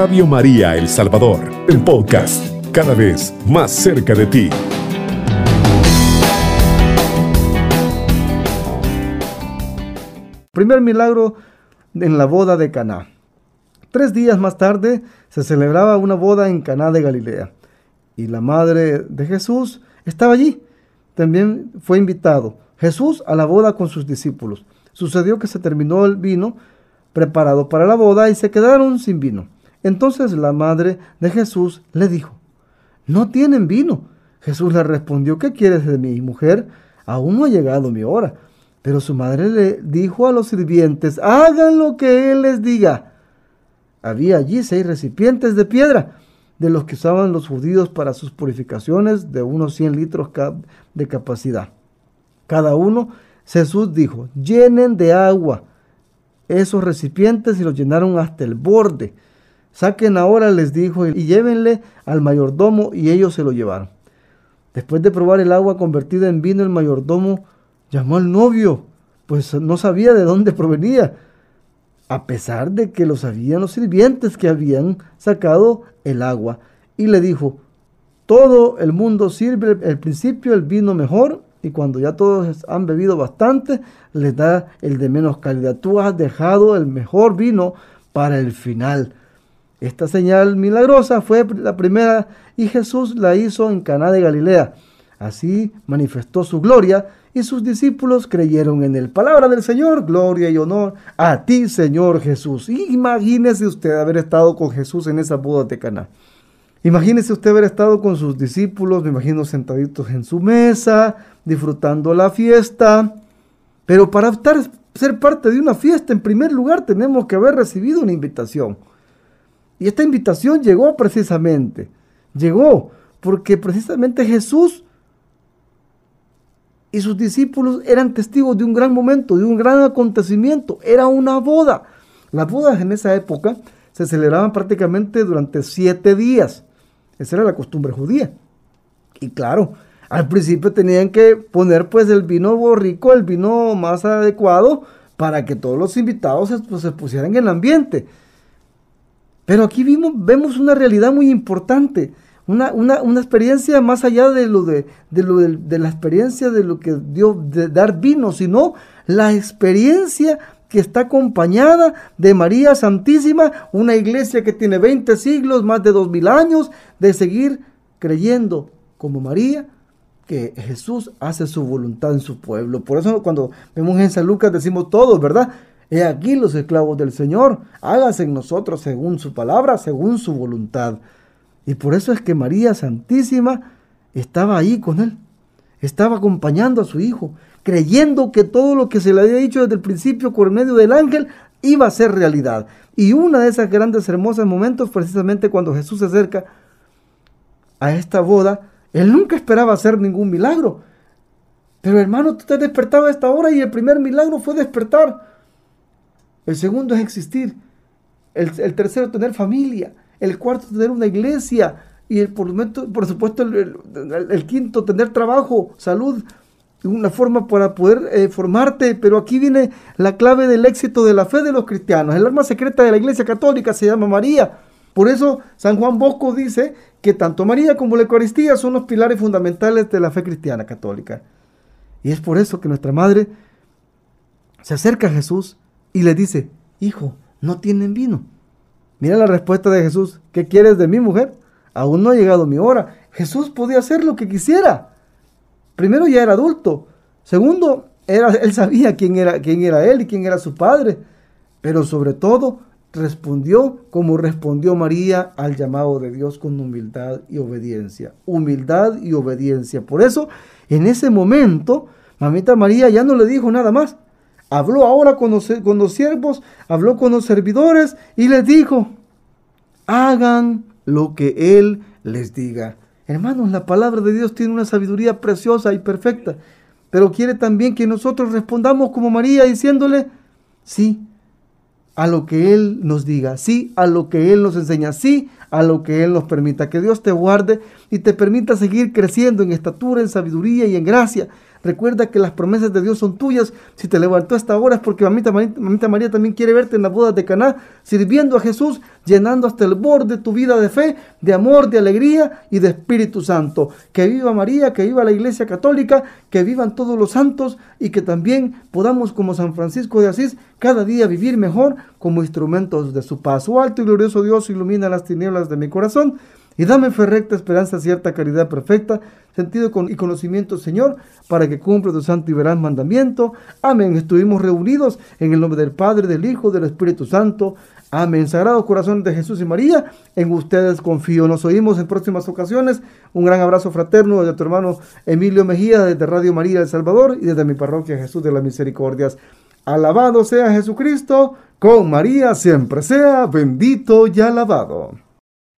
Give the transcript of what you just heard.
Radio María El Salvador, el podcast, cada vez más cerca de ti. Primer milagro en la boda de Caná. Tres días más tarde se celebraba una boda en Caná de Galilea y la madre de Jesús estaba allí. También fue invitado Jesús a la boda con sus discípulos. Sucedió que se terminó el vino preparado para la boda y se quedaron sin vino. Entonces la madre de Jesús le dijo, no tienen vino. Jesús le respondió, ¿qué quieres de mi mujer? Aún no ha llegado mi hora. Pero su madre le dijo a los sirvientes, hagan lo que él les diga. Había allí seis recipientes de piedra, de los que usaban los judíos para sus purificaciones, de unos 100 litros de capacidad. Cada uno, Jesús dijo, llenen de agua esos recipientes y los llenaron hasta el borde. Saquen ahora, les dijo, y llévenle al mayordomo, y ellos se lo llevaron. Después de probar el agua convertida en vino, el mayordomo llamó al novio, pues no sabía de dónde provenía, a pesar de que lo sabían los sirvientes que habían sacado el agua, y le dijo, todo el mundo sirve al principio el vino mejor y cuando ya todos han bebido bastante, les da el de menos calidad. Tú has dejado el mejor vino para el final. Esta señal milagrosa fue la primera y Jesús la hizo en Caná de Galilea. Así manifestó su gloria y sus discípulos creyeron en él. Palabra del Señor, gloria y honor a ti, Señor Jesús. Imagínese usted haber estado con Jesús en esa boda de Caná. Imagínese usted haber estado con sus discípulos, me imagino sentaditos en su mesa, disfrutando la fiesta. Pero para estar, ser parte de una fiesta, en primer lugar, tenemos que haber recibido una invitación. Y esta invitación llegó precisamente, llegó porque precisamente Jesús y sus discípulos eran testigos de un gran momento, de un gran acontecimiento. Era una boda. Las bodas en esa época se celebraban prácticamente durante siete días. Esa era la costumbre judía. Y claro, al principio tenían que poner pues el vino rico, el vino más adecuado para que todos los invitados se, pues, pusieran en el ambiente. Pero aquí vimos, vemos una realidad muy importante, una, experiencia más allá de lo de, lo de, la experiencia de lo que dio de dar vino, sino la experiencia que está acompañada de María Santísima, una iglesia que tiene 20 siglos, más de 2000 años, de seguir creyendo como María, que Jesús hace su voluntad en su pueblo. Por eso cuando vemos en San Lucas decimos todos, ¿verdad? He aquí los esclavos del Señor, hágase en nosotros según su palabra, según su voluntad. Y por eso es que María Santísima estaba ahí con él, estaba acompañando a su hijo, creyendo que todo lo que se le había dicho desde el principio por medio del ángel iba a ser realidad. Y una de esas grandes hermosas momentos, precisamente cuando Jesús se acerca a esta boda, él nunca esperaba hacer ningún milagro. Pero hermano, tú te has despertado a esta hora y el primer milagro fue despertar. El segundo es existir. El, tercero, tener familia. El cuarto, tener una iglesia. Y el, por, por supuesto, el, quinto, tener trabajo, salud, una forma para poder eh, formarte, pero aquí viene la clave del éxito de la fe de los cristianos. El arma secreta de la Iglesia Católica se llama María. Por eso San Juan Bosco dice que tanto María como la Eucaristía son los pilares fundamentales de la fe cristiana católica. Y es por eso que nuestra madre se acerca a Jesús y le dice, hijo, no tienen vino. Mira la respuesta de Jesús, ¿qué quieres de mi mujer? Aún no ha llegado mi hora. Jesús podía hacer lo que quisiera. Primero ya era adulto. Segundo, era, él sabía quién era, quién era él y quién era su padre. Pero sobre todo, respondió como respondió María al llamado de Dios con humildad y obediencia. Humildad y obediencia. Por eso, en ese momento, mamita María ya no le dijo nada más. Habló ahora con los, siervos, habló con los servidores y les dijo, hagan lo que Él les diga. Hermanos, la palabra de Dios tiene una sabiduría preciosa y perfecta, pero quiere también que nosotros respondamos como María diciéndole, sí, a lo que Él nos diga, sí, a lo que Él nos enseña, sí, a lo que Él nos permita. Que Dios te guarde y te permita seguir creciendo en estatura, en sabiduría y en gracia, Recuerda que las promesas de Dios son tuyas. Si te levantó a esta hora es porque mamita, María también quiere verte en las bodas de Caná, sirviendo a Jesús, llenando hasta el borde tu vida de fe, de amor, de alegría y de Espíritu Santo. Que viva María, que viva la Iglesia Católica, que vivan todos los santos y que también podamos, como San Francisco de Asís, cada día vivir mejor como instrumentos de su paz. Oh alto y glorioso Dios, ilumina las tinieblas de mi corazón y dame fe recta, esperanza cierta, caridad perfecta, sentido y conocimiento, Señor, para que cumpla tu santo y veraz mandamiento. Amén. Estuvimos reunidos en el nombre del Padre, del Hijo, del Espíritu Santo. Amén. Sagrado corazón de Jesús y María, en ustedes confío. Nos oímos en próximas ocasiones. Un gran abrazo fraterno de tu hermano Emilio Mejía desde Radio María El Salvador y desde mi parroquia Jesús de las Misericordias. Alabado sea Jesucristo, con María siempre sea bendito y alabado